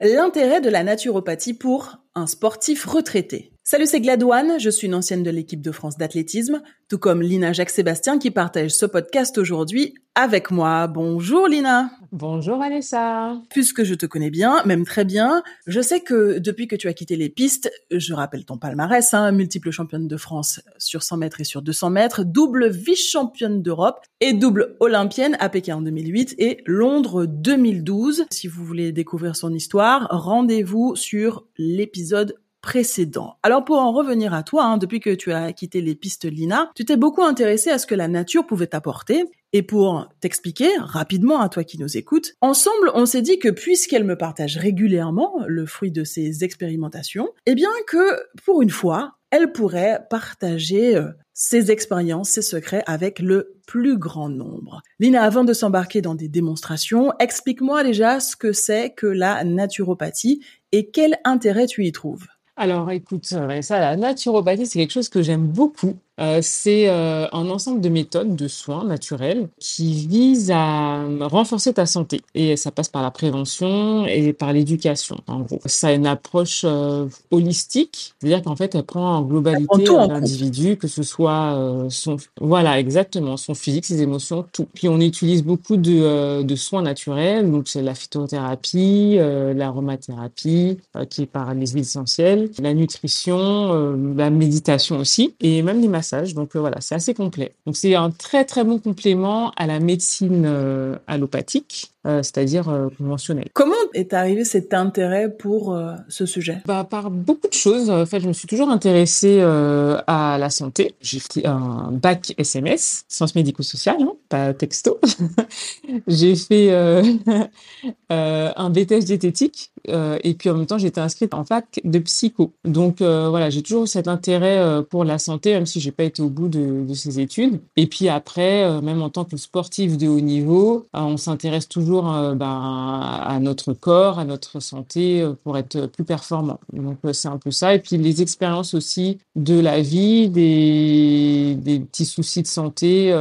l'intérêt de la naturopathie pour un sportif retraité. Salut, c'est Gladouane, je suis une ancienne de l'équipe de France d'athlétisme, tout comme Lina Jacques-Sébastien qui partage ce podcast aujourd'hui avec moi. Bonjour Lina. Bonjour Vanessa. Puisque je te connais bien, même très bien, je sais que depuis que tu as quitté les pistes, je rappelle ton palmarès, hein, multiple championne de France sur 100 mètres et sur 200 mètres, double vice-championne d'Europe et double olympienne à Pékin en 2008 et Londres 2012. Si vous voulez découvrir son histoire, rendez-vous sur l'épisode précédent. Alors pour en revenir à toi, hein, depuis que tu as quitté les pistes Lina, tu t'es beaucoup intéressé à ce que la nature pouvait t'apporter. Et pour t'expliquer rapidement à toi qui nous écoutes, ensemble on s'est dit que puisqu'elle me partage régulièrement le fruit de ses expérimentations, eh bien que pour une fois, elle pourrait partager euh, ses expériences, ses secrets avec le plus grand nombre. Lina, avant de s'embarquer dans des démonstrations, explique-moi déjà ce que c'est que la naturopathie et quel intérêt tu y trouves? Alors écoute, ça, la naturopathie, c'est quelque chose que j'aime beaucoup euh, c'est euh, un ensemble de méthodes de soins naturels qui visent à renforcer ta santé. Et ça passe par la prévention et par l'éducation, en gros. Ça a une approche euh, holistique, c'est-à-dire qu'en fait, elle prend en globalité l'individu, que ce soit son... Voilà, exactement, son physique, ses émotions, tout. Puis on utilise beaucoup de, de soins naturels, donc c'est la phytothérapie, l'aromathérapie, qui est par les huiles essentielles, la nutrition, la méditation aussi, et même les massages donc euh, voilà, c'est assez complet. Donc c'est un très très bon complément à la médecine euh, allopathique euh, c'est-à-dire euh, conventionnel. Comment est arrivé cet intérêt pour euh, ce sujet? Bah, Par beaucoup de choses. En fait, je me suis toujours intéressée à la santé. J'ai fait un bac SMS, sciences médico-sociales, hein, pas texto. j'ai fait un BTS diététique et puis en même temps, j'étais inscrite en fac de psycho. Donc voilà, j'ai toujours eu cet intérêt pour la santé, même si j'ai pas été au bout de, de ces études. Et puis après, même en tant que sportif de haut niveau, on s'intéresse toujours euh, ben, à notre corps, à notre santé euh, pour être plus performant. Donc euh, c'est un peu ça. Et puis les expériences aussi de la vie, des, des petits soucis de santé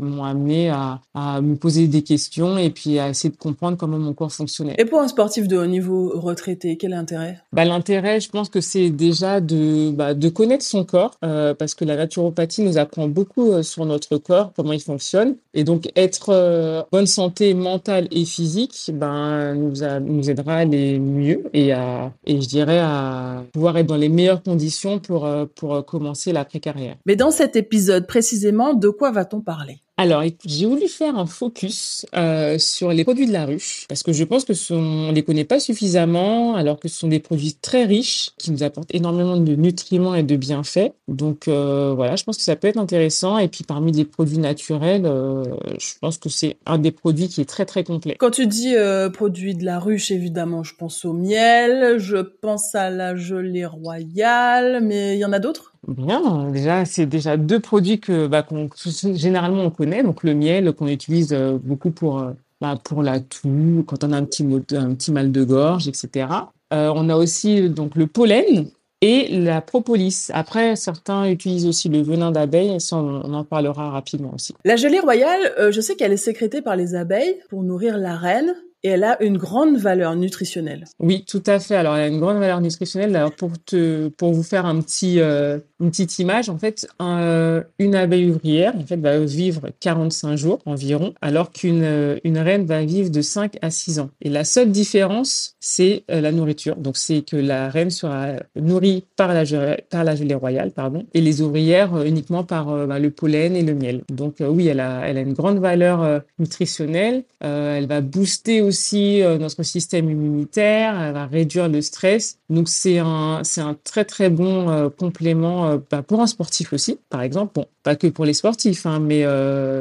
m'ont amené à, à, me poser des questions et puis à essayer de comprendre comment mon corps fonctionnait. Et pour un sportif de haut niveau retraité, quel est l'intérêt? Bah, L'intérêt, je pense que c'est déjà de, bah, de connaître son corps parce que la naturopathie nous apprend beaucoup sur notre corps, comment il fonctionne. Et donc être bonne santé mentale et physique, ben, nous, nous aidera à aller mieux et à, et je dirais à pouvoir être dans les meilleures conditions pour, euh, pour commencer l'après-carrière. Mais dans cet épisode précisément, de quoi va-t-on parler? Alors, j'ai voulu faire un focus euh, sur les produits de la ruche parce que je pense que on les connaît pas suffisamment, alors que ce sont des produits très riches qui nous apportent énormément de nutriments et de bienfaits. Donc euh, voilà, je pense que ça peut être intéressant. Et puis parmi les produits naturels, euh, je pense que c'est un des produits qui est très très complet. Quand tu dis euh, produits de la ruche, évidemment, je pense au miel, je pense à la gelée royale, mais il y en a d'autres? Bien, déjà, c'est déjà deux produits que bah, qu'on généralement on connaît, donc le miel qu'on utilise euh, beaucoup pour euh, bah, pour la toux, quand on a un petit un petit mal de gorge, etc. Euh, on a aussi donc le pollen et la propolis. Après, certains utilisent aussi le venin d'abeille, ça on, en parlera rapidement aussi. La gelée royale, je sais qu'elle est sécrétée par les abeilles pour nourrir la reine et elle a une grande valeur nutritionnelle. Oui, tout à fait. Alors, elle a une grande valeur nutritionnelle. Alors, pour te, pour vous faire un petit, euh, une petite image, en fait, une abeille ouvrière, en fait, va vivre 45 jours environ, alors qu'une euh, une reine va vivre de 5 à 6 ans. Et la seule différence, c'est euh, la nourriture. Donc, c'est que la reine sera nourrie par la, par la gelée royale, pardon, et les ouvrières uniquement par bah, le pollen et le miel. Donc, oui, elle a, elle a une grande valeur nutritionnelle. elle va booster aussi euh, notre système immunitaire, elle va réduire le stress. Donc c'est un un très très bon euh, complément euh, bah, pour un sportif aussi, par exemple. Bon, pas que pour les sportifs, hein, mais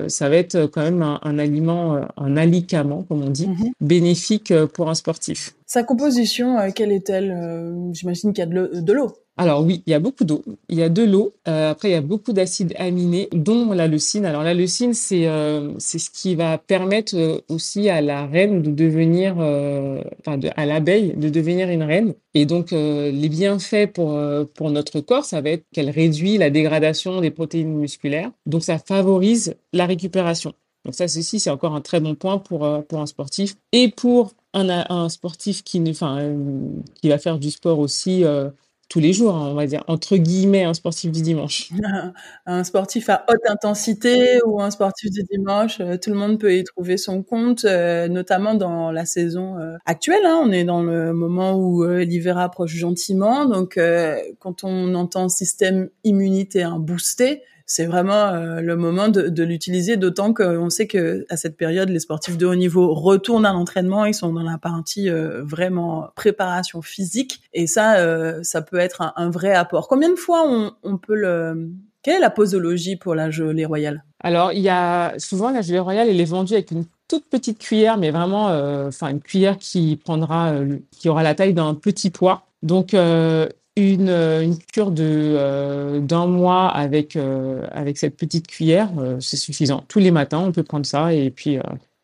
ça va être quand même un, aliment, un alicament comme on dit, mhm. bénéfique pour un sportif. Sa composition, quelle est-elle? J'imagine qu'il y a de l'eau. Alors oui, il y a beaucoup d'eau. Il y a de l'eau. Euh, après, il y a beaucoup d'acides aminés, dont la leucine. Alors la leucine, c'est euh, c'est ce qui va permettre euh, aussi à la reine de devenir, enfin à l'abeille de devenir une reine. Et donc les bienfaits pour pour notre corps, ça va être qu'elle réduit la dégradation des protéines musculaires. Donc ça favorise la récupération. Donc ça, ceci, c'est encore un très bon point pour pour un sportif et pour un, un sportif qui, enfin, qui va faire du sport aussi tous les jours, hein, on va dire, entre guillemets, un sportif du dimanche. un sportif à haute intensité ou un sportif du dimanche, euh, tout le monde peut y trouver son compte, euh, notamment dans la saison euh, actuelle. Hein. on est dans le moment où l'hiver approche gentiment, donc quand on entend système immunitaire boosté, c'est vraiment euh, le moment de, l'utiliser, d'autant qu'on sait que à cette période, les sportifs de haut niveau retournent à l'entraînement, ils sont dans la partie euh, vraiment préparation physique, et ça, euh, ça peut être un, vrai apport. Combien de fois on, peut le quelle est la posologie pour la gelée royale? Alors, il y a souvent la gelée royale, elle est vendue avec une toute petite cuillère, mais vraiment, enfin une cuillère qui prendra, qui aura la taille d'un petit pois. Donc, une cure de euh, d'un mois avec euh, avec cette petite cuillère, c'est suffisant. Tous les matins, on peut prendre ça et puis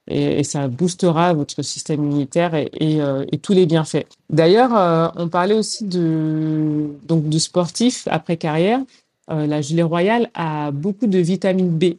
et, ça boostera votre système immunitaire et, et, et tous les bienfaits. D'ailleurs, on parlait aussi de donc de sportifs après carrière. la gelée royale a beaucoup de vitamine B.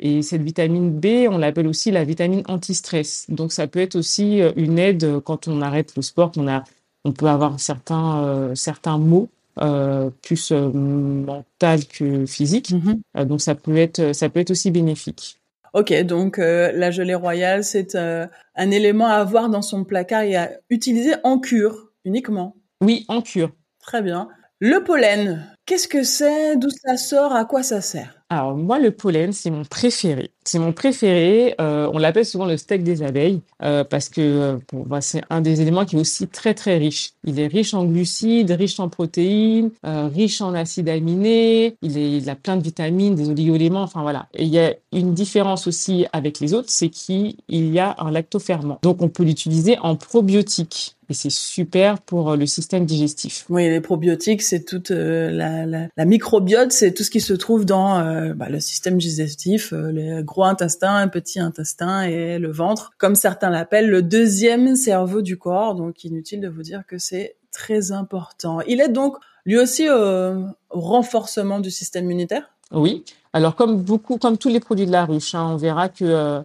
Et cette vitamine B, on l'appelle aussi la vitamine anti-stress. Donc, ça peut être aussi une aide quand on arrête le sport, qu'on a on peut avoir certains, euh, certains mots euh, plus euh, mental que physique. Mm-hmm. donc ça peut être ça peut être aussi bénéfique. Ok, donc la gelée royale, c'est un élément à avoir dans son placard et à utiliser en cure uniquement. Oui, en cure. Très bien. Le pollen, qu'est-ce que c'est? D'où ça sort? À quoi ça sert? Alors moi, le pollen, c'est mon préféré. C'est mon préféré. Euh, on l'appelle souvent le steak des abeilles euh, parce que euh, bah, c'est un des éléments qui est aussi très très riche. Il est riche en glucides, riche en protéines, riche en acides aminés. Il, est, a plein de vitamines, des oligoéléments. Enfin voilà. Et il y a une différence aussi avec les autres, c'est qu'il y a un lactoferment. Donc on peut l'utiliser en probiotique et c'est super pour le système digestif. Oui, les probiotiques, c'est toute la, microbiote, c'est tout ce qui se trouve dans bah, le système digestif, les gros intestin, un petit intestin et le ventre, comme certains l'appellent, le deuxième cerveau du corps. Donc inutile de vous dire que c'est très important. Il est donc lui aussi euh, au renforcement du système immunitaire? Oui. Alors comme beaucoup, comme tous les produits de la ruche, hein, on verra que euh, euh,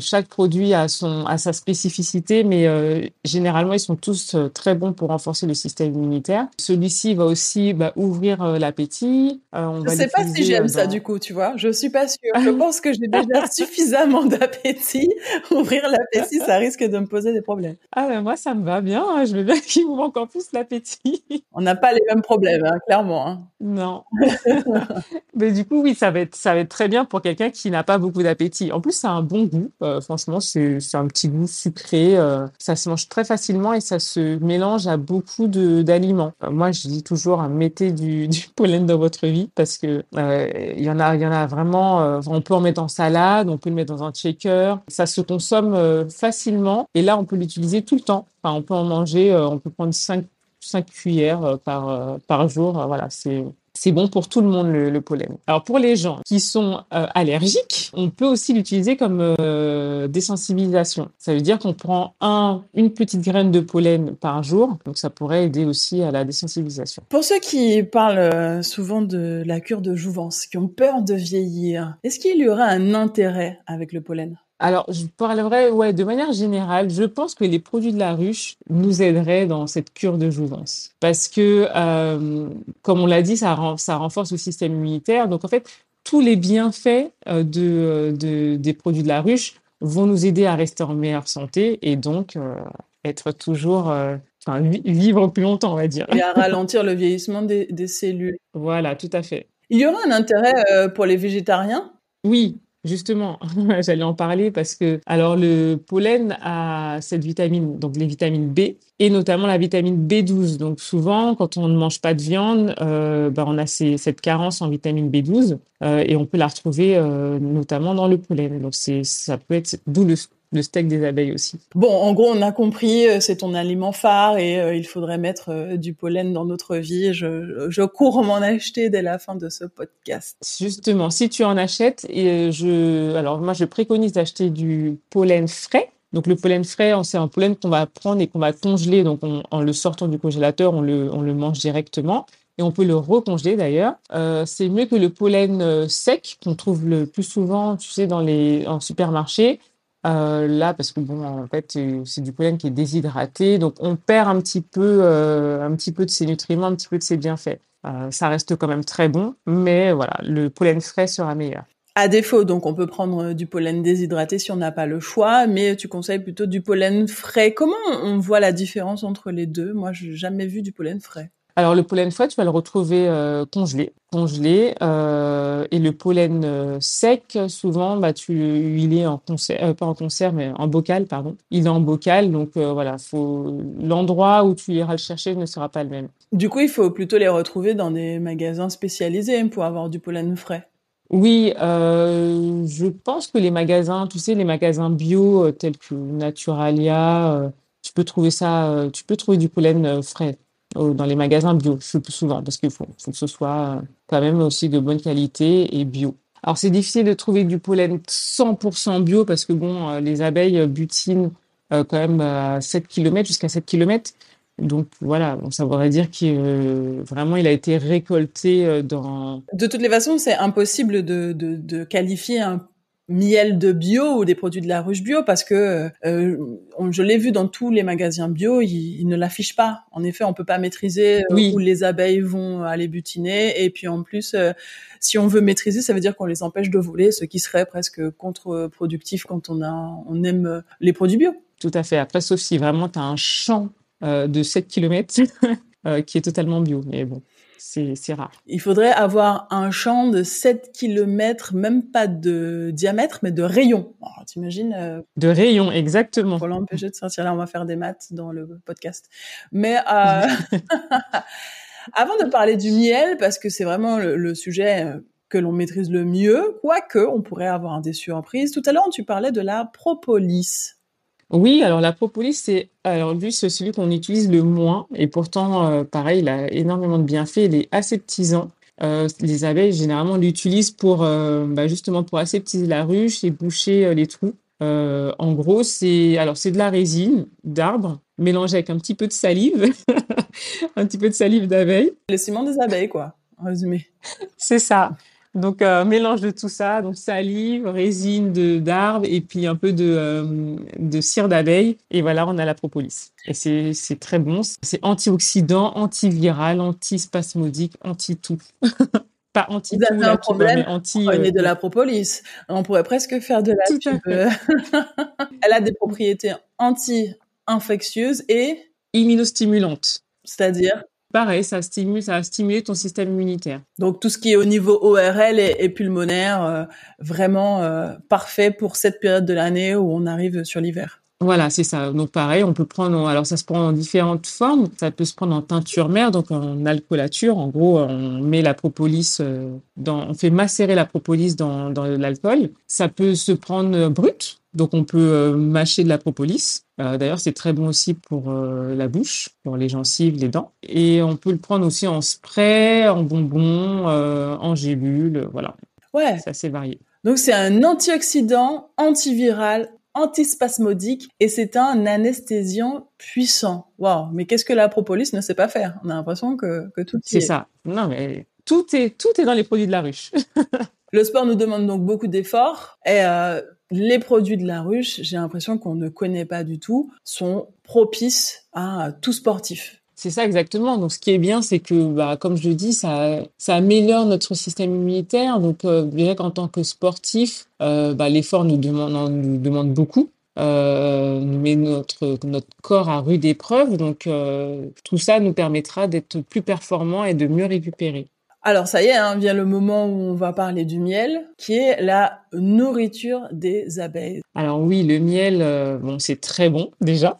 chaque produit a son a sa spécificité, mais euh, généralement ils sont tous euh, très bons pour renforcer le système immunitaire. Celui-ci va aussi bah, ouvrir l'appétit. on je sais pas si j'aime ça du coup, tu vois. Je suis pas sûre. Je pense que j'ai déjà suffisamment d'appétit. Ouvrir l'appétit, ça risque de me poser des problèmes. Ah ben moi ça me va bien. Hein. Je veux bien qu'il ouvre encore plus l'appétit. on n'a pas les mêmes problèmes, hein, clairement. Hein. Non. mais du coup oui, ça va être ça va être très bien pour quelqu'un qui n'a pas beaucoup d'appétit. En plus, ça a un bon goût. Euh, franchement, c'est un petit goût sucré. Euh, ça se mange très facilement et ça se mélange à beaucoup d'aliments. Euh, moi, je dis toujours, hein, mettez du, du, pollen dans votre vie parce que il y en a, y en a vraiment. on peut en mettre en salade, on peut le mettre dans un shaker. Ça se consomme facilement et là, on peut l'utiliser tout le temps. Enfin, on peut en manger. on peut prendre 5 5 cuillères par par jour. Voilà, c'est c'est bon pour tout le monde le, pollen. Alors pour les gens qui sont euh, allergiques, on peut aussi l'utiliser comme euh, désensibilisation. Ça veut dire qu'on prend un, une petite graine de pollen par jour, donc ça pourrait aider aussi à la désensibilisation. Pour ceux qui parlent euh, souvent de la cure de jouvence, qui ont peur de vieillir, est-ce qu'il y aura un intérêt avec le pollen? Alors, je parlerai, ouais, de manière générale, je pense que les produits de la ruche nous aideraient dans cette cure de jouvence. Parce que, euh, comme on l'a dit, ça, ça renforce le système immunitaire. Donc, en fait, tous les bienfaits euh, de, de, des produits de la ruche vont nous aider à rester en meilleure santé et donc euh, être toujours, euh, enfin, vivre plus longtemps, on va dire. Et à ralentir le vieillissement des, des cellules. Voilà, tout à fait. Il y aura un intérêt euh, pour les végétariens? Oui, Justement, j'allais en parler parce que alors le pollen a cette vitamine, donc les vitamines B et notamment la vitamine B12. Donc souvent, quand on ne mange pas de viande, euh, ben on a cette carence en vitamine B12 euh, et on peut la retrouver euh, notamment dans le pollen. Donc c'est ça peut être d'où le le steak des abeilles aussi. Bon, en gros, on a compris, euh, c'est ton aliment phare et euh, il faudrait mettre euh, du pollen dans notre vie. Je, je cours m'en acheter dès la fin de ce podcast. Justement, si tu en achètes, et je, alors moi, je préconise d'acheter du pollen frais. Donc le pollen frais, c'est un pollen qu'on va prendre et qu'on va congeler. Donc en le sortant du congélateur, on le, on le mange directement et on peut le recongeler d'ailleurs. Euh, c'est mieux que le pollen sec qu'on trouve le plus souvent, tu sais, dans les en supermarché là, parce que bon, en fait, c'est du pollen qui est déshydraté, donc on perd un petit peu, un petit peu de ses nutriments, un petit peu de ses bienfaits. ça reste quand même très bon, mais voilà, le pollen frais sera meilleur. À défaut, donc on peut prendre du pollen déshydraté si on n'a pas le choix, mais tu conseilles plutôt du pollen frais. Comment on voit la différence entre les deux? Moi, je n'ai jamais vu du pollen frais. Alors le pollen frais, tu vas le retrouver euh, congelé, congelé, euh, et le pollen euh, sec, souvent, bah tu, il est en conserve, pas en conserve, mais en bocal, pardon. Il est en bocal, donc voilà, faut l'endroit où tu iras le chercher ne sera pas le même. Du coup, il faut plutôt les retrouver dans des magasins spécialisés pour avoir du pollen frais. Oui, je pense que les magasins, tu sais, les magasins bio tels que Naturalia, tu peux trouver ça, tu peux trouver du pollen frais dans les magasins bio, plus souvent, parce qu'il faut, que ce soit quand même aussi de bonne qualité et bio. Alors c'est difficile de trouver du pollen 100% bio parce que bon, les abeilles butinent quand même à 7 km jusqu'à 7 km. Donc voilà, ça voudrait dire qu'il euh, vraiment il a été récolté euh, dans. De toutes les façons, c'est impossible de, de, de, qualifier un miel de bio ou des produits de la ruche bio parce que euh, je l'ai vu dans tous les magasins bio, ils, ne l'affichent pas. En effet, on peut pas maîtriser où les abeilles vont aller butiner et puis en plus, si on veut maîtriser, ça veut dire qu'on les empêche de voler, ce qui serait presque contre-productif quand on a on aime les produits bio. Tout à fait. Après, sauf si vraiment tu as un champ euh, de 7 km euh, qui est totalement bio. Mais bon, c'est rare. Il faudrait avoir un champ de 7 km, même pas de diamètre, mais de rayon. T'imagines euh, De rayon, exactement. Pour l'empêcher de sortir là, on va faire des maths dans le podcast. Mais avant de parler du miel, parce que c'est vraiment le, sujet que l'on maîtrise le mieux, quoique on pourrait avoir des surprises. Tout à l'heure, tu parlais de la propolis. Oui, alors la propolis, c'est alors lui, c'est celui qu'on utilise le moins et pourtant, euh, pareil, il a énormément de bienfaits. Il est aseptisant. Euh, les abeilles, généralement, l'utilisent pour euh, bah, justement pour aseptiser la ruche et boucher les trous. en gros, c'est alors c'est de la résine d'arbre mélangée avec un petit peu de salive, un petit peu de salive d'abeille. Le ciment des abeilles, quoi, en résumé. C'est ça. Donc, euh, mélange de tout ça, donc salive, résine de d'arbre et puis un peu de, euh, de cire d'abeille. Et voilà, on a la propolis. Et c'est, très bon. C'est antioxydant, antiviral, antispasmodique, anti-tout. Pas anti-tout, Vous avez un problème, anti... On est de la propolis. On pourrait presque faire de la pub. Elle a des propriétés anti-infectieuses et... Immunostimulantes. C'est-à-dire Pareil, ça stimule, ça va stimuler ton système immunitaire. Donc tout ce qui est au niveau ORL et, pulmonaire, euh, vraiment euh, parfait pour cette période de l'année où on arrive sur l'hiver. Voilà, c'est ça. Donc pareil, on peut prendre, alors ça se prend en différentes formes. Ça peut se prendre en teinture mère, donc en alcoolature. En gros, on met la propolis euh, dans, on fait macérer la propolis dans, dans l'alcool. Ça peut se prendre brut, donc on peut euh, mâcher de la propolis. Euh, d'ailleurs, c'est très bon aussi pour la bouche, pour les gencives, les dents. Et on peut le prendre aussi en spray, en bonbon, en gélule, voilà. Ouais. C'est assez varié. Donc c'est un antioxydant, antiviral, antispasmodique et c'est un anesthésiant puissant. Waouh, mais qu'est-ce que la propolis ne sait pas faire? On a l'impression que, que tout C'est ça. Non, mais tout est, tout est dans les produits de la ruche. Le sport nous demande donc beaucoup d'efforts et euh, les produits de la ruche, j'ai l'impression qu'on ne connaît pas du tout, sont propices à tout sportif. C'est ça exactement. Donc, ce qui est bien, c'est que, bah, comme je le dis, ça, améliore notre système immunitaire. Donc, euh, déjà qu'en tant que sportif, euh, bah, l'effort nous demande, nous beaucoup. Euh, met notre, notre corps à rude épreuve. Donc, euh, tout ça nous permettra d'être plus performants et de mieux récupérer. Alors ça y est, hein, vient le moment où on va parler du miel, qui est la nourriture des abeilles. Alors oui, le miel, euh, bon, c'est très bon déjà.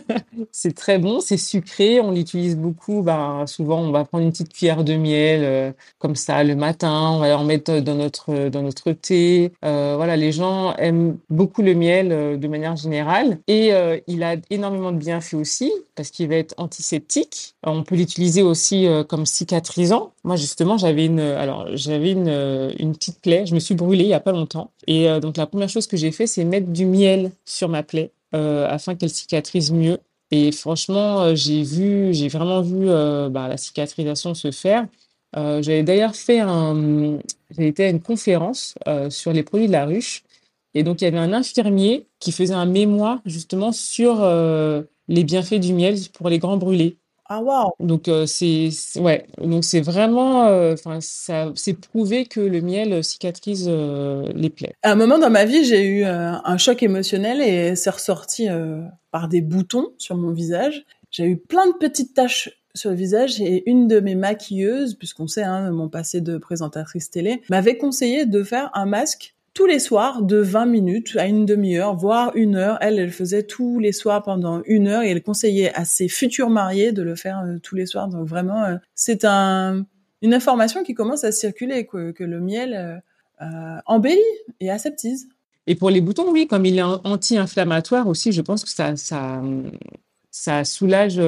c'est très bon, c'est sucré, on l'utilise beaucoup. Ben, souvent, on va prendre une petite cuillère de miel euh, comme ça le matin, on va en mettre dans notre dans notre thé. Euh, voilà, les gens aiment beaucoup le miel euh, de manière générale et il a énormément de bienfaits aussi parce qu'il va être antiseptique. On peut l'utiliser aussi comme cicatrisant. Moi, justement, j'avais une alors j'avais une une petite plaie, je me suis brûlée il y a pas longtemps et donc la première chose que j'ai fait, c'est mettre du miel sur ma plaie euh, afin qu'elle cicatrise mieux. Et franchement, euh, j'ai vu, j'ai vraiment vu euh, bah, la cicatrisation se faire. J'avais d'ailleurs fait un, j'ai été à une conférence sur les produits de la ruche Et donc, il y avait un infirmier qui faisait un mémoire justement sur les bienfaits du miel pour les grands brûlés. Ah waouh Donc euh, c'est c'est- ouais, donc c'est vraiment euh, enfin ça c'est prouvé que le miel cicatrise euh, les plaies. À un moment dans ma vie, j'ai eu euh, un choc émotionnel et c'est ressorti euh, par des boutons sur mon visage. J'ai eu plein de petites taches sur le visage et une de mes maquilleuses, puisqu'on sait hein, mon passé de présentatrice télé, m'avait conseillé de faire un masque tous les soirs de 20 minutes à une demi-heure, voire une heure. Elle, elle faisait tous les soirs pendant une heure et elle conseillait à ses futurs mariés de le faire euh, tous les soirs. Donc vraiment, euh, c'est un, une information qui commence à circuler, que, que le miel euh, euh, embellit et aseptise. Et pour les boutons, oui, comme il est an- anti-inflammatoire aussi, je pense que ça ça ça soulage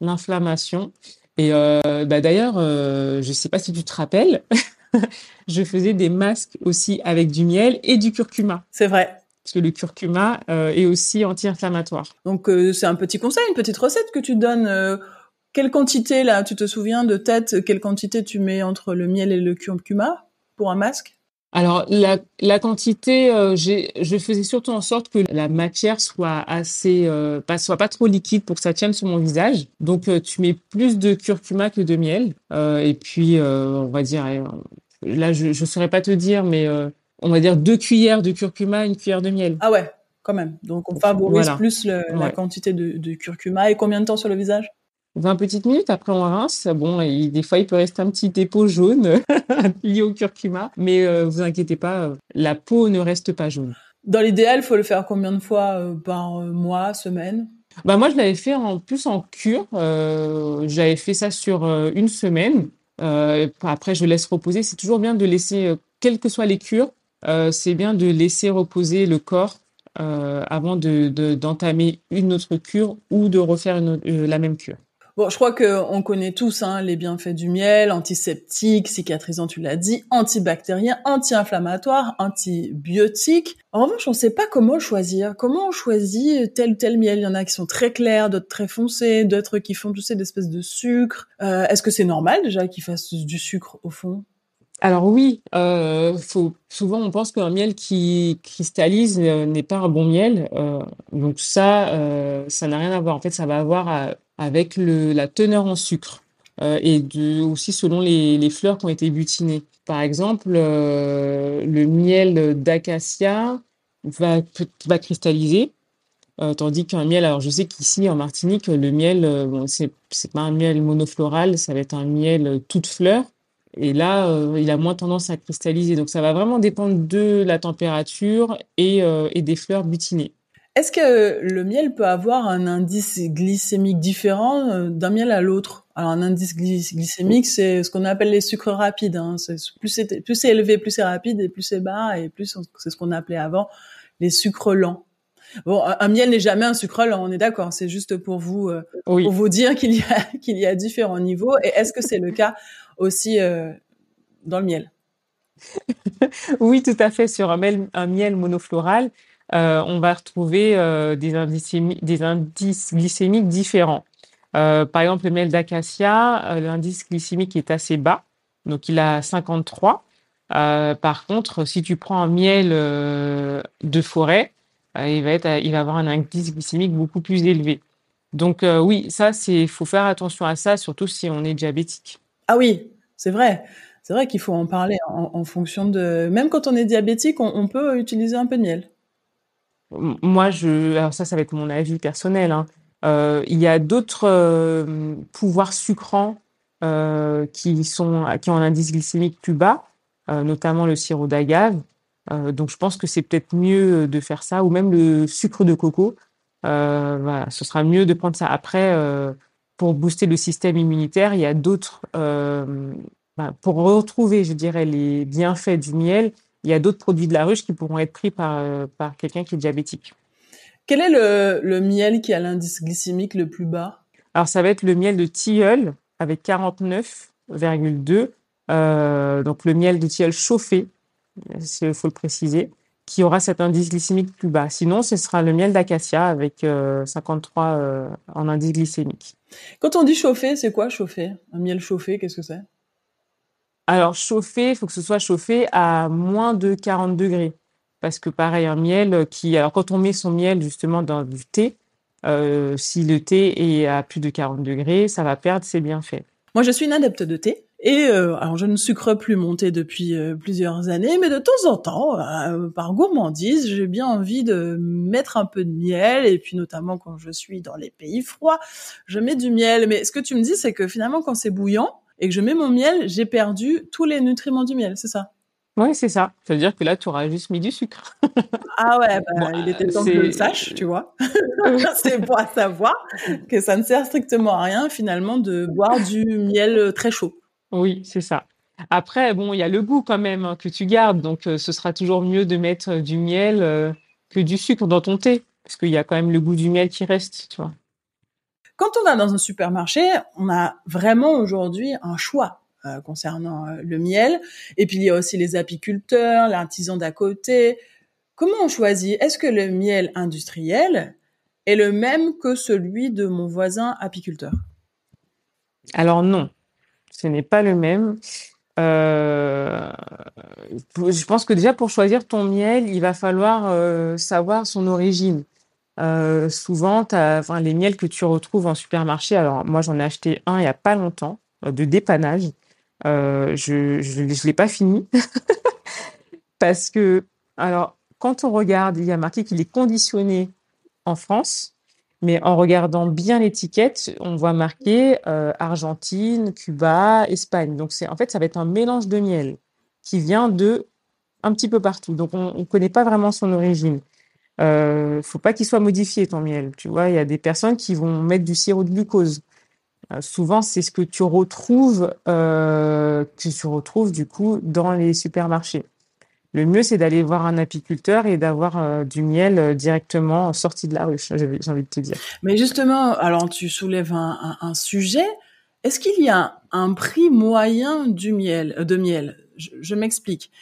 l'inflammation. Et bah d'ailleurs, je sais pas si tu te rappelles, je faisais des masques aussi avec du miel et du curcuma. C'est vrai. Parce que le curcuma euh, est aussi anti-inflammatoire. Donc euh, c'est un petit conseil, une petite recette que tu donnes. euh, quelle quantité là, tu te souviens de tête, quelle quantité tu mets entre le miel et le curcuma pour un masque? Alors, la, la quantité, je faisais surtout en sorte que la matière soit assez, pas, soit pas trop liquide pour que ça tienne sur mon visage. Donc, tu mets plus de curcuma que de miel. Et puis, on va dire, là, je, je saurais pas te dire, mais euh, on va dire deux cuillères de curcuma, une cuillère de miel. Ah ouais, quand même. Donc on favorise Voilà. plus le- la quantité de, de curcuma et combien de temps sur le visage? 20 petites minutes, après on rince. Bon, et des fois, il peut rester un petit dépôt jaune lié au curcuma, mais euh, vous inquiétez pas, euh, la peau ne reste pas jaune. Dans l'idéal, faut le faire combien de fois euh, par mois, semaine? Bah moi, je l'avais fait en plus en cure. Euh, j'avais fait ça sur euh, une semaine. Euh, après, je laisse reposer. C'est toujours bien de laisser, euh, quelles que soient les cures, euh, c'est bien de laisser reposer le corps avant de, de- d'entamer une autre cure ou de refaire la même cure. Bon, je crois que on connaît tous hein, les bienfaits du miel, antiseptique, cicatrisant, tu l'as dit, antibactérien, anti-inflammatoire, antibiotique. En revanche, on ne sait pas comment choisir. Comment on choisit tel ou tel miel? Il y en a qui sont très clairs, d'autres très foncés, d'autres qui font, tu sais, espèces de sucre. Euh, Est-ce que c'est normal déjà qu'ils fassent du sucre au fond? Alors oui, euh, faut, souvent on pense qu'un miel qui cristallise euh, n'est pas un bon miel. Euh, donc ça, euh, ça n'a rien à voir. En fait, ça va avoir à- avec la teneur en sucre euh, et aussi selon les, fleurs qui ont été butinées. Par exemple, euh, le miel d'acacia va, cristalliser. euh, tandis qu'un miel, alors je sais qu'ici en Martinique, le miel, bon, c'est pas un miel monofloral, ça va être un miel toute fleur. Et là, il a moins tendance à cristalliser. Donc, ça va vraiment dépendre de la température et des fleurs butinées. Est-ce que le miel peut avoir un indice glycémique différent euh, d'un miel à l'autre? Alors un indice gly- glycémique, c'est ce qu'on appelle les sucres rapides. Hein. Plus c'est plus élevé, plus c'est rapide, et plus c'est bas, et plus c'est ce qu'on appelait avant les sucres lents. Bon, un, miel n'est jamais un sucre lent, on est d'accord. C'est juste pour vous euh, Oui. pour vous dire qu'il y a qu'il y a différents niveaux. Et est-ce que c'est le cas aussi euh, dans le miel? Oui, tout à fait. Sur un miel, un miel monofloral, on va retrouver euh, des indices, glycémiques différents. Euh, par exemple, le miel d'acacia, euh, l'indice glycémique est assez bas, donc il a 53. Euh, par contre, si tu prends un miel euh, de forêt, euh, il va avoir un indice glycémique beaucoup plus élevé. Donc euh, oui, ça c'est, faut faire attention à ça, surtout si on est diabétique. Ah oui, c'est vrai. C'est vrai qu'il faut en parler en, en fonction de. Même quand on est diabétique, on, on peut utiliser un peu de miel. Moi, je, alors ça, ça va être mon avis personnel, hein. Euh, il y a d'autres euh, pouvoirs sucrants euh, qui sont, qui ont un indice glycémique plus bas, notamment le sirop d'agave. Donc, je pense que c'est peut-être mieux de faire ça, ou même le sucre de coco. Ce sera mieux de prendre ça. Après, pour booster le système immunitaire, il y a d'autres, ben, pour retrouver, je dirais, les bienfaits du miel, il y a d'autres produits de la ruche qui pourront être pris par, euh, par quelqu'un qui est diabétique. Quel est le, le miel qui a l'indice glycémique le plus bas? Alors, ça va être le miel de tilleul avec 49,2. Euh, donc, le miel de tilleul chauffé, il faut le préciser, qui aura cet indice glycémique plus bas. Sinon, ce sera le miel d'acacia avec euh, 53 euh, en indice glycémique. Quand on dit chauffer, c'est quoi chauffer Un miel chauffé, qu'est-ce que c'est? Alors, chauffer, il faut que ce soit chauffé à moins de 40 degrés. parce que pareil, un miel qui, alors quand on met son miel justement dans du thé, euh, si le thé est à plus de 40 degrés, ça va perdre ses bienfaits. Moi, je suis une adepte de thé. Et euh, alors je ne sucre plus mon thé depuis euh, plusieurs années, mais de temps en temps, euh, par gourmandise, j'ai bien envie de mettre un peu de miel. Et puis notamment quand je suis dans les pays froids, je mets du miel. Mais ce que tu me dis, c'est que finalement quand c'est bouillant et que je mets mon miel, j'ai perdu tous les nutriments du miel, c'est ça? Oui, c'est ça. Ça veut dire que là, tu auras juste mis du sucre. ah ouais, bah, il était temps que je le sache, tu vois. c'est pour savoir que ça ne sert strictement à rien, finalement, de boire du miel très chaud. Oui, c'est ça. Après, bon, il y a le goût quand même hein, que tu gardes, donc euh, ce sera toujours mieux de mettre euh, du miel euh, que du sucre dans ton thé, parce qu'il y a quand même le goût du miel qui reste, tu vois. Quand on va dans un supermarché, on a vraiment aujourd'hui un choix concernant le miel, et puis il y a aussi les apiculteurs, l'artisan d'à côté. Comment on choisit? Est-ce que le miel industriel est le même que celui de mon voisin apiculteur? Alors non, ce n'est pas le même. Euh, je pense que déjà pour choisir ton miel, il va falloir euh, savoir son origine. Euh, souvent, les miels que tu retrouves en supermarché, alors moi j'en ai acheté un il n'y a pas longtemps, de dépannage. je ne l'ai pas fini parce que, alors, quand on regarde, il y a marqué qu'il est conditionné en France. Mais en regardant bien l'étiquette, on voit marqué euh, Argentine, Cuba, Espagne. Donc en fait ça va être un mélange de miel qui vient de un petit peu partout. Donc on ne connaît pas vraiment son origine. Euh, faut pas qu'il soit modifié ton miel. Tu vois, il y a des personnes qui vont mettre du sirop de glucose. Euh, souvent c'est ce que tu retrouves, euh, que tu retrouves du coup dans les supermarchés le mieux, c'est d'aller voir un apiculteur et d'avoir euh, du miel directement sorti de la ruche, j'ai envie de te dire. Mais justement, alors tu soulèves un, sujet. Est-ce qu'il y a un prix moyen du miel, de miel? Je, m'explique.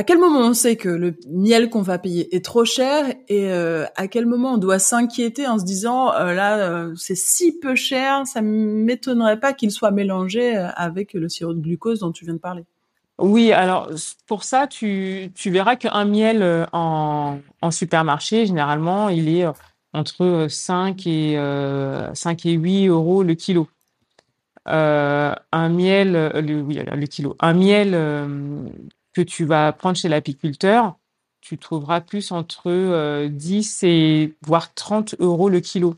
À quel moment on sait que le miel qu'on va payer est trop cher et à quel moment on doit s'inquiéter en se disant là c'est si peu cher, ça m'étonnerait pas qu'il soit mélangé avec le sirop de glucose dont tu viens de parler? Oui, alors pour ça, tu, tu verras qu'un miel euh, en, supermarché, généralement, il est euh, entre 5 et, euh, 5 et 8 euros le kilo. Euh, un miel, le, le kilo. Un miel que tu vas prendre chez l'apiculteur, tu trouveras plus entre 10 et voire 30 euros le kilo.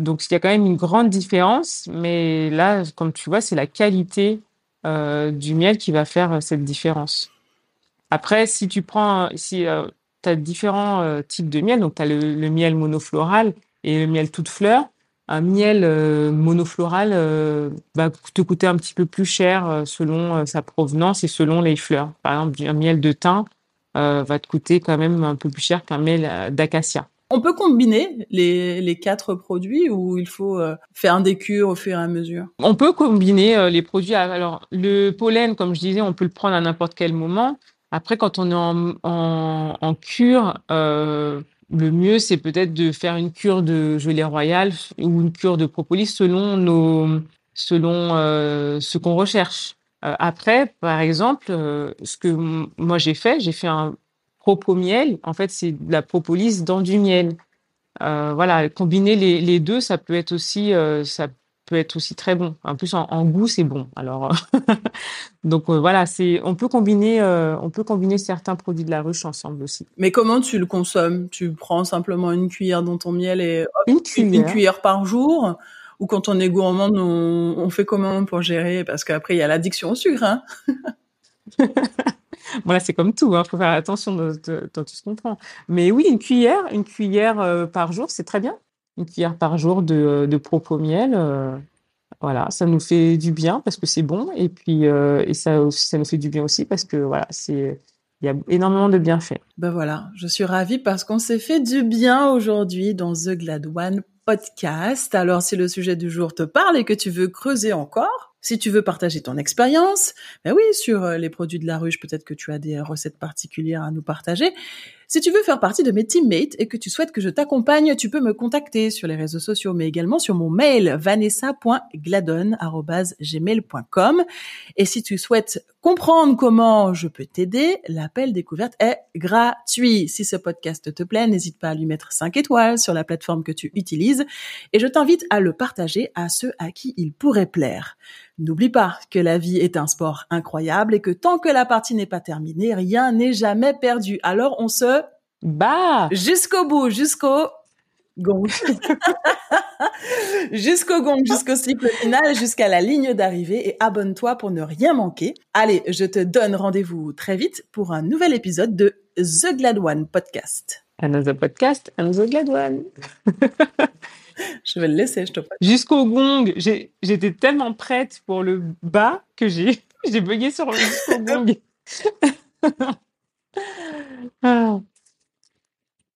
Donc, il y a quand même une grande différence, mais là, comme tu vois, c'est la qualité euh, du miel qui va faire euh, cette différence. Après, si tu prends, si euh, tu as différents types de miel, donc tu as le, miel monofloral et le miel toute fleur, un miel monofloral va te coûter un petit peu plus cher selon sa provenance et selon les fleurs. Par exemple, un miel de thym va te coûter quand même un peu plus cher qu'un miel d'acacia. On peut combiner les, les quatre produits ou il faut euh, faire des cures au fur et à mesure? On peut combiner euh, les produits. Alors, le pollen, comme je disais, on peut le prendre à n'importe quel moment. Après, quand on est en, en, en cure, euh, le mieux, c'est peut-être de faire une cure de gelée royale ou une cure de propolis selon nos, selon euh, ce qu'on recherche. Euh, après, par exemple, ce que moi j'ai fait, j'ai fait un miel, en fait, c'est de la propolis dans du miel. Euh, voilà, combiner les, deux, ça peut être aussi, euh, ça peut être aussi très bon. En plus, en, goût, c'est bon. Alors, donc euh, voilà, c'est, on peut combiner, on peut combiner certains produits de la ruche ensemble aussi. Mais comment tu le consommes? Tu prends simplement une cuillère dans ton miel et une, cuillère. par jour? Ou quand on est gourmand, on, on fait comment pour gérer? Parce qu'après, il y a l'addiction au sucre. Hein Voilà, c'est comme tout, il hein, faut faire attention dans, tout ce qu'on prend. Mais oui, une cuillère, une cuillère euh, par jour, c'est très bien. Une cuillère par jour de, de propos miel, euh, voilà, ça nous fait du bien parce que c'est bon, et puis euh, et ça, ça nous fait du bien aussi parce que voilà, c'est il y a énormément de bienfaits. Ben voilà, je suis ravie parce qu'on s'est fait du bien aujourd'hui dans The Glad One podcast. Alors si le sujet du jour te parle et que tu veux creuser encore, Si tu veux partager ton expérience, ben oui, sur euh, les produits de la ruche, peut-être que tu as des recettes particulières à nous partager. Si tu veux faire partie de mes teammates et que tu souhaites que je t'accompagne, tu peux me contacter sur les réseaux sociaux, mais également sur mon mail vanessa.gladon@gmail.com. Et si tu souhaites comprendre comment je peux t'aider, l'appel découverte est gratuit. Si ce podcast te plaît, n'hésite pas à lui mettre 5 étoiles sur la plateforme que tu utilises et je t'invite à le partager à ceux à qui il pourrait plaire. N'oublie pas que la vie est un sport incroyable et que tant que la partie n'est pas terminée, rien n'est jamais perdu. Alors on se Bah jusqu'au bout, jusqu'au gong. jusqu'au gong, jusqu'au cycle final, jusqu'à la ligne d'arrivée et abonne-toi pour ne rien manquer. Allez, je te donne rendez-vous très vite pour un nouvel épisode de The Glad One Podcast. Another podcast, another glad one. Je vais le laisser, je te prie. Jusqu'au gong, j'étais tellement prête pour le bas que j'ai j'ai bugué sur le jusqu'au gong. Ah.